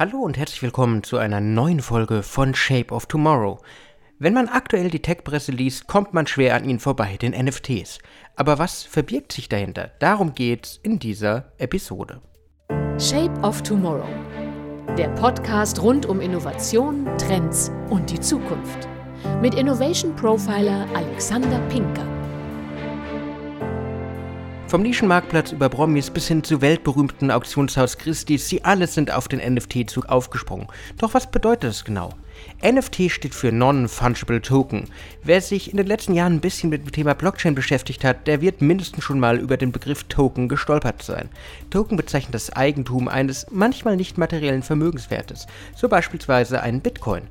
Hallo und herzlich willkommen zu einer neuen Folge von Shape of Tomorrow. Wenn man aktuell die Tech-Presse liest, kommt man schwer an ihnen vorbei, den NFTs. Aber was verbirgt sich dahinter? Darum geht's in dieser Episode. Shape of Tomorrow. Der Podcast rund um Innovation, Trends und die Zukunft. Mit Innovation Profiler Alexander Pinker. Vom Nischenmarktplatz über Promis bis hin zu weltberühmten Auktionshaus Christie's, sie alle sind auf den NFT-Zug aufgesprungen. Doch was bedeutet das genau? NFT steht für Non-Fungible Token. Wer sich in den letzten Jahren ein bisschen mit dem Thema Blockchain beschäftigt hat, der wird mindestens schon mal über den Begriff Token gestolpert sein. Token bezeichnet das Eigentum eines manchmal nicht materiellen Vermögenswertes, so beispielsweise einen Bitcoin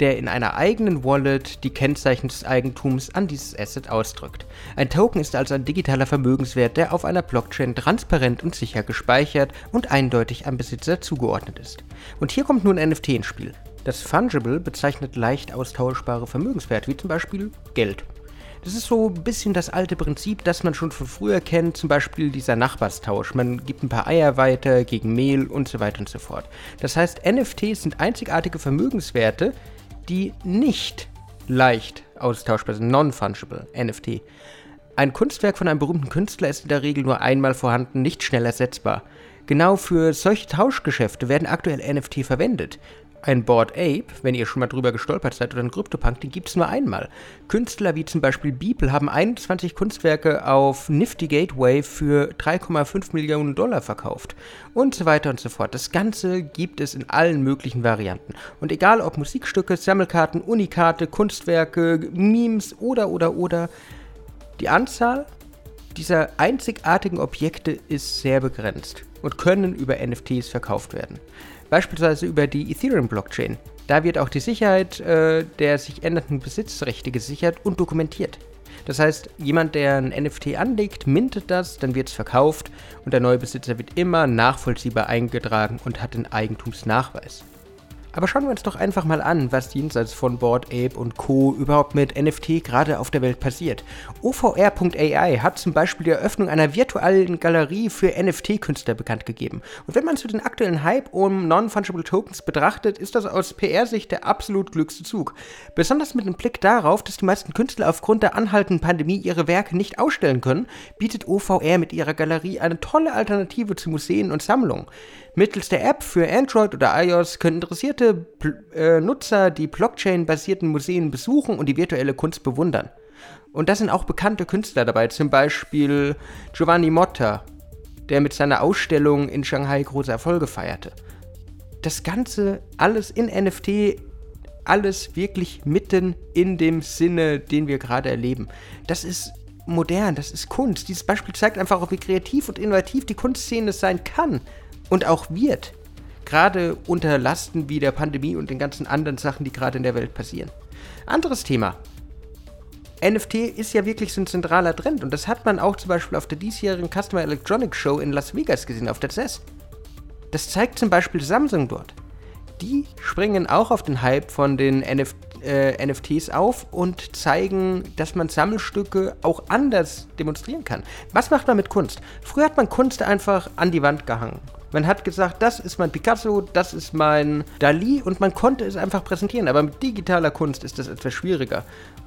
der in einer eigenen Wallet die Kennzeichen des Eigentums an dieses Asset ausdrückt. Ein Token ist also ein digitaler Vermögenswert, der auf einer Blockchain transparent und sicher gespeichert und eindeutig am Besitzer zugeordnet ist. Und hier kommt nun NFT ins Spiel. Das Fungible bezeichnet leicht austauschbare Vermögenswerte, wie zum Beispiel Geld. Das ist so ein bisschen das alte Prinzip, das man schon von früher kennt, zum Beispiel dieser Nachbarstausch. Man gibt ein paar Eier weiter gegen Mehl und so weiter und so fort. Das heißt, NFTs sind einzigartige Vermögenswerte, die nicht leicht austauschbar sind, non-fungible, NFT. Ein Kunstwerk von einem berühmten Künstler ist in der Regel nur einmal vorhanden, nicht schnell ersetzbar. Genau für solche Tauschgeschäfte werden aktuell NFT verwendet. Ein Board Ape, wenn ihr schon mal drüber gestolpert seid, oder ein Cryptopunk, den gibt es nur einmal. Künstler wie zum Beispiel Beeple haben 21 Kunstwerke auf Nifty Gateway für 3,5 Millionen Dollar verkauft. Und so weiter und so fort. Das Ganze gibt es in allen möglichen Varianten. Und egal ob Musikstücke, Sammelkarten, Unikarte, Kunstwerke, Memes oder oder oder, die Anzahl dieser einzigartigen Objekte ist sehr begrenzt und können über NFTs verkauft werden beispielsweise über die Ethereum-Blockchain. Da wird auch die Sicherheit äh, der sich ändernden Besitzrechte gesichert und dokumentiert. Das heißt, jemand, der ein NFT anlegt, mintet das, dann wird es verkauft und der neue Besitzer wird immer nachvollziehbar eingetragen und hat den Eigentumsnachweis. Aber schauen wir uns doch einfach mal an, was jenseits von Board Ape und Co. überhaupt mit NFT gerade auf der Welt passiert. OVR.ai hat zum Beispiel die Eröffnung einer virtuellen Galerie für NFT-Künstler bekannt gegeben. Und wenn man zu den aktuellen Hype um Non-Fungible Tokens betrachtet, ist das aus PR-Sicht der absolut glückste Zug. Besonders mit dem Blick darauf, dass die meisten Künstler aufgrund der anhaltenden Pandemie ihre Werke nicht ausstellen können, bietet OVR mit ihrer Galerie eine tolle Alternative zu Museen und Sammlungen. Mittels der App für Android oder iOS können interessierte äh, Nutzer die Blockchain-basierten Museen besuchen und die virtuelle Kunst bewundern. Und da sind auch bekannte Künstler dabei, zum Beispiel Giovanni Motta, der mit seiner Ausstellung in Shanghai große Erfolge feierte. Das Ganze alles in NFT, alles wirklich mitten in dem Sinne, den wir gerade erleben. Das ist modern, das ist Kunst. Dieses Beispiel zeigt einfach auch, wie kreativ und innovativ die Kunstszene sein kann und auch wird. Gerade unter Lasten wie der Pandemie und den ganzen anderen Sachen, die gerade in der Welt passieren. Anderes Thema. NFT ist ja wirklich so ein zentraler Trend und das hat man auch zum Beispiel auf der diesjährigen Customer Electronics Show in Las Vegas gesehen, auf der CES. Das zeigt zum Beispiel Samsung dort. Die springen auch auf den Hype von den NF äh, NFTs auf und zeigen, dass man Sammelstücke auch anders demonstrieren kann. Was macht man mit Kunst? Früher hat man Kunst einfach an die Wand gehangen. Man hat gesagt, das ist mein Picasso, das ist mein Dali und man konnte es einfach präsentieren. Aber mit digitaler Kunst ist das etwas schwieriger.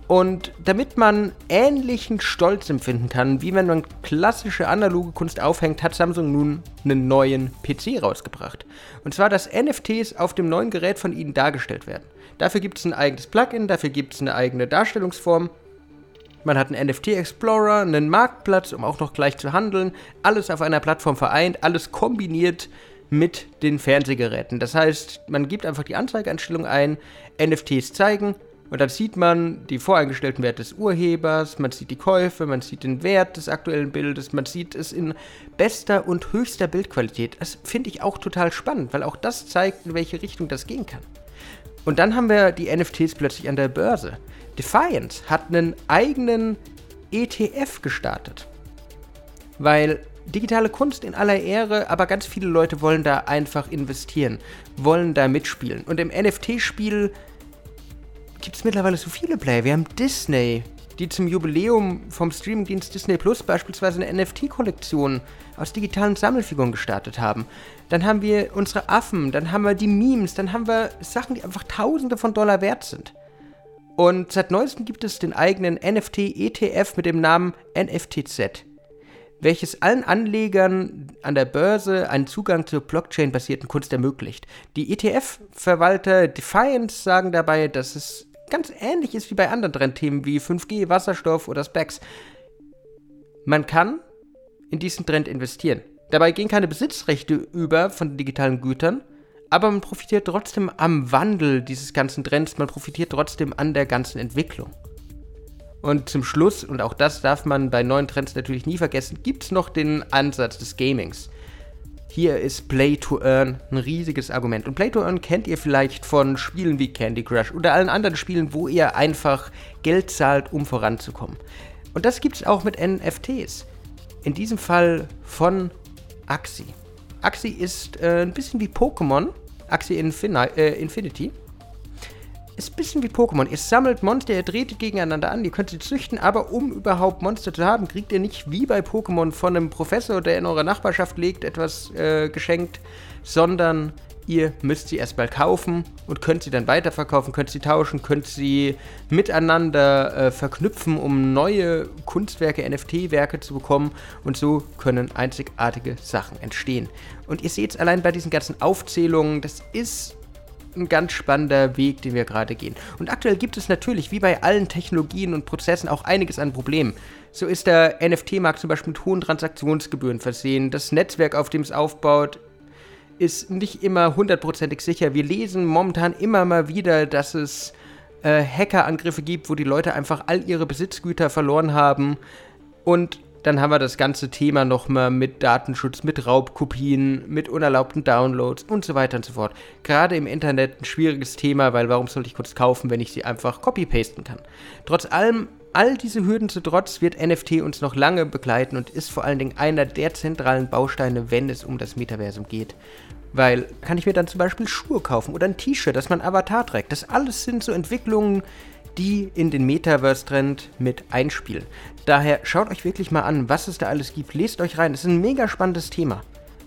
Und damit man ähnlichen Stolz empfinden kann, wie wenn man klassische analoge Kunst aufhängt, hat Samsung nun einen neuen PC rausgebracht. Und zwar, dass NFTs auf dem neuen Gerät von ihnen dargestellt werden. Dafür gibt es ein eigenes Plugin, dafür gibt es eine eigene Darstellungsform man hat einen NFT Explorer, einen Marktplatz, um auch noch gleich zu handeln. Alles auf einer Plattform vereint, alles kombiniert mit den Fernsehgeräten. Das heißt, man gibt einfach die Anzeigeeinstellung ein, NFTs zeigen und dann sieht man die voreingestellten Werte des Urhebers, man sieht die Käufe, man sieht den Wert des aktuellen Bildes, man sieht es in bester und höchster Bildqualität. Das finde ich auch total spannend, weil auch das zeigt, in welche Richtung das gehen kann. Und dann haben wir die NFTs plötzlich an der Börse. Defiance hat einen eigenen ETF gestartet. Weil digitale Kunst in aller Ehre, aber ganz viele Leute wollen da einfach investieren, wollen da mitspielen. Und im NFT-Spiel gibt es mittlerweile so viele Player. Wir haben Disney, die zum Jubiläum vom Streamingdienst Disney Plus beispielsweise eine NFT-Kollektion aus digitalen Sammelfiguren gestartet haben. Dann haben wir unsere Affen, dann haben wir die Memes, dann haben wir Sachen, die einfach Tausende von Dollar wert sind. Und seit neuestem gibt es den eigenen NFT-ETF mit dem Namen NFTZ, welches allen Anlegern an der Börse einen Zugang zur Blockchain-basierten Kunst ermöglicht. Die ETF-Verwalter Defiance sagen dabei, dass es ganz ähnlich ist wie bei anderen Trendthemen wie 5G, Wasserstoff oder Specs. Man kann in diesen Trend investieren. Dabei gehen keine Besitzrechte über von digitalen Gütern, aber man profitiert trotzdem am Wandel dieses ganzen Trends, man profitiert trotzdem an der ganzen Entwicklung. Und zum Schluss, und auch das darf man bei neuen Trends natürlich nie vergessen, gibt es noch den Ansatz des Gamings. Hier ist Play to Earn ein riesiges Argument. Und Play to Earn kennt ihr vielleicht von Spielen wie Candy Crush oder allen anderen Spielen, wo ihr einfach Geld zahlt, um voranzukommen. Und das gibt es auch mit NFTs. In diesem Fall von Axie. Axie ist äh, ein bisschen wie Pokémon, Axie Infini äh, Infinity. Ist ein bisschen wie Pokémon. Ihr sammelt Monster, ihr dreht die gegeneinander an, ihr könnt sie züchten, aber um überhaupt Monster zu haben, kriegt ihr nicht wie bei Pokémon von einem Professor, der in eurer Nachbarschaft liegt, etwas äh, geschenkt, sondern ihr müsst sie erstmal kaufen und könnt sie dann weiterverkaufen, könnt sie tauschen, könnt sie miteinander äh, verknüpfen, um neue Kunstwerke, NFT-Werke zu bekommen und so können einzigartige Sachen entstehen. Und ihr seht es allein bei diesen ganzen Aufzählungen, das ist ein ganz spannender Weg, den wir gerade gehen. Und aktuell gibt es natürlich, wie bei allen Technologien und Prozessen, auch einiges an Problemen. So ist der NFT-Markt zum Beispiel mit hohen Transaktionsgebühren versehen. Das Netzwerk, auf dem es aufbaut, ist nicht immer hundertprozentig sicher. Wir lesen momentan immer mal wieder, dass es äh, Hackerangriffe gibt, wo die Leute einfach all ihre Besitzgüter verloren haben. Und dann haben wir das ganze Thema nochmal mit Datenschutz, mit Raubkopien, mit unerlaubten Downloads und so weiter und so fort. Gerade im Internet ein schwieriges Thema, weil warum sollte ich kurz kaufen, wenn ich sie einfach copy-pasten kann? Trotz allem, all diese Hürden zu trotz, wird NFT uns noch lange begleiten und ist vor allen Dingen einer der zentralen Bausteine, wenn es um das Metaversum geht. Weil kann ich mir dann zum Beispiel Schuhe kaufen oder ein T-Shirt, das mein Avatar trägt. Das alles sind so Entwicklungen, die in den Metaverse-Trend mit einspielen. Daher schaut euch wirklich mal an, was es da alles gibt. Lest euch rein. Es ist ein mega spannendes Thema.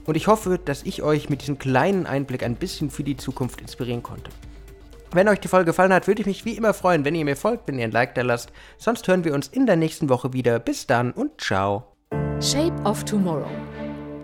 Und ich hoffe, dass ich euch mit diesem kleinen Einblick ein bisschen für die Zukunft inspirieren konnte. Wenn euch die Folge gefallen hat, würde ich mich wie immer freuen, wenn ihr mir folgt, wenn ihr ein Like da lasst. Sonst hören wir uns in der nächsten Woche wieder. Bis dann und ciao. Shape of Tomorrow.